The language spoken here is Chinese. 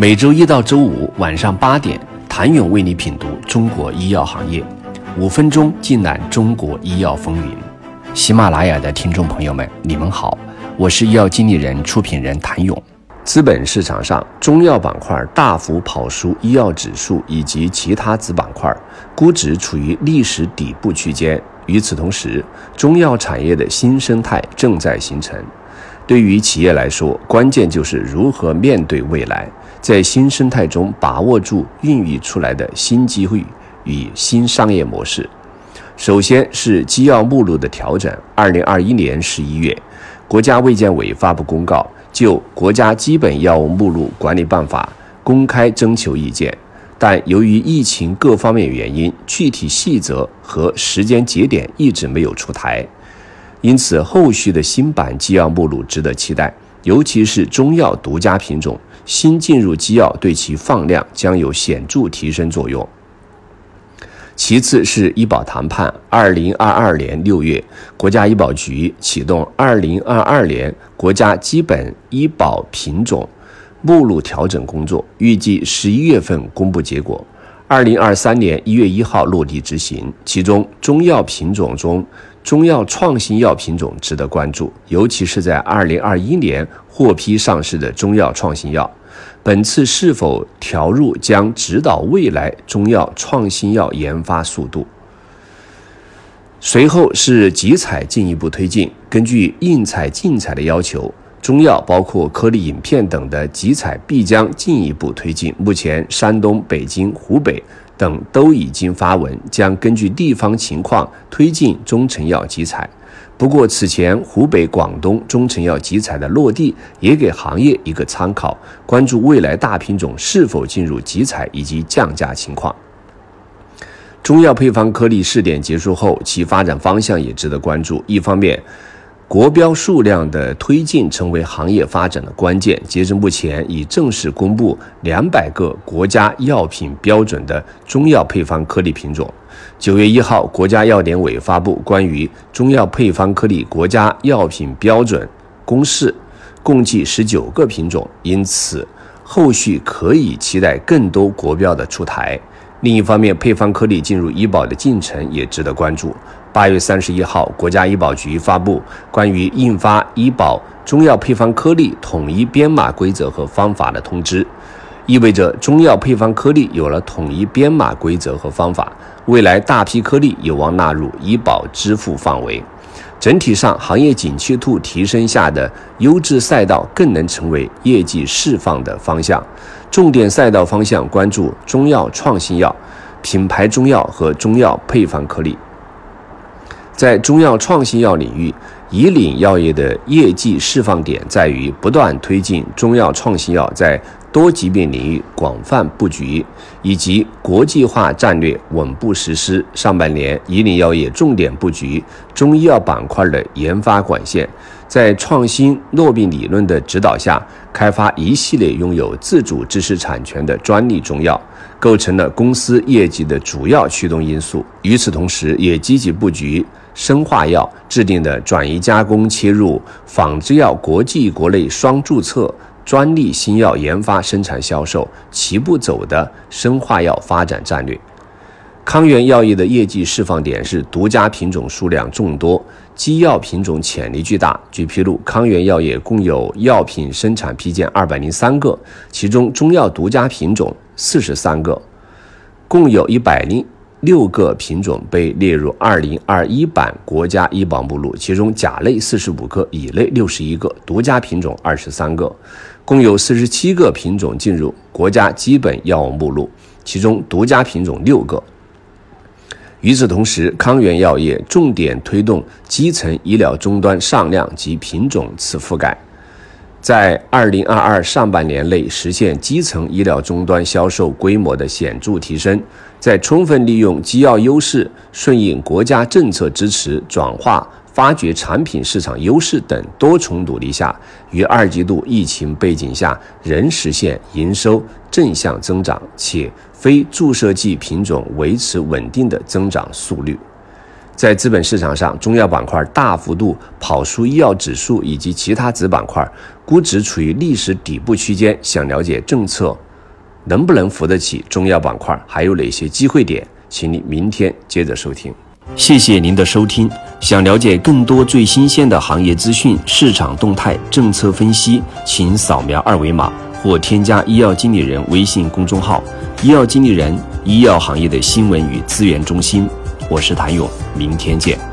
每周一到周五晚上八点，谭勇为你品读中国医药行业，五分钟尽览中国医药风云。喜马拉雅的听众朋友们，你们好，我是医药经理人、出品人谭勇。资本市场上，中药板块大幅跑输医药指数以及其他子板块，估值处于历史底部区间。与此同时，中药产业的新生态正在形成。对于企业来说，关键就是如何面对未来，在新生态中把握住孕育出来的新机会与新商业模式。首先是机药目录的调整。二零二一年十一月，国家卫健委发布公告，就《国家基本药物目录管理办法》公开征求意见。但由于疫情各方面原因，具体细则和时间节点一直没有出台，因此后续的新版机药目录值得期待，尤其是中药独家品种新进入基药，对其放量将有显著提升作用。其次是医保谈判，二零二二年六月，国家医保局启动二零二二年国家基本医保品种。目录调整工作预计十一月份公布结果，二零二三年一月一号落地执行。其中，中药品种中，中药创新药品种值得关注，尤其是在二零二一年获批上市的中药创新药，本次是否调入将指导未来中药创新药研发速度。随后是集采进一步推进，根据应采尽采的要求。中药包括颗粒饮片等的集采必将进一步推进。目前，山东、北京、湖北等都已经发文，将根据地方情况推进中成药集采。不过，此前湖北、广东中成药集采的落地，也给行业一个参考。关注未来大品种是否进入集采以及降价情况。中药配方颗粒试点结束后，其发展方向也值得关注。一方面，国标数量的推进成为行业发展的关键。截至目前，已正式公布两百个国家药品标准的中药配方颗粒品种。九月一号，国家药典委发布关于中药配方颗粒国家药品标准公示，共计十九个品种，因此后续可以期待更多国标的出台。另一方面，配方颗粒进入医保的进程也值得关注。八月三十一号，国家医保局发布关于印发医保中药配方颗粒统一编码规则和方法的通知，意味着中药配方颗粒有了统一编码规则和方法，未来大批颗粒有望纳入医保支付范围。整体上，行业景气度提升下的优质赛道更能成为业绩释放的方向。重点赛道方向关注中药创新药、品牌中药和中药配方颗粒。在中药创新药领域，以岭药业的业绩释放点在于不断推进中药创新药在多疾病领域广泛布局，以及国际化战略稳步实施。上半年，以岭药业重点布局中医药板块的研发管线，在创新诺病理论的指导下，开发一系列拥有自主知识产权的专利中药，构成了公司业绩的主要驱动因素。与此同时，也积极布局。生化药制定的转移加工切入仿制药国际国内双注册专利新药研发生产销售齐步走的生化药发展战略。康源药业的业绩释放点是独家品种数量众多，基药品种潜力巨大。据披露，康源药业共有药品生产批件二百零三个，其中中药独家品种四十三个，共有一百零。六个品种被列入二零二一版国家医保目录，其中甲类四十五个，乙类六十一个，独家品种二十三个，共有四十七个品种进入国家基本药物目录，其中独家品种六个。与此同时，康源药业重点推动基层医疗终端上量及品种次覆盖。在二零二二上半年内实现基层医疗终端销售规模的显著提升，在充分利用基药优势、顺应国家政策支持、转化发掘产品市场优势等多重努力下，于二季度疫情背景下仍实现营收正向增长，且非注射剂品种维持稳定的增长速率。在资本市场上，中药板块大幅度跑输医药指数以及其他子板块，估值处于历史底部区间。想了解政策能不能扶得起中药板块，还有哪些机会点，请你明天接着收听。谢谢您的收听。想了解更多最新鲜的行业资讯、市场动态、政策分析，请扫描二维码或添加医药经理人微信公众号“医药经理人”——医药行业的新闻与资源中心。我是谭勇，明天见。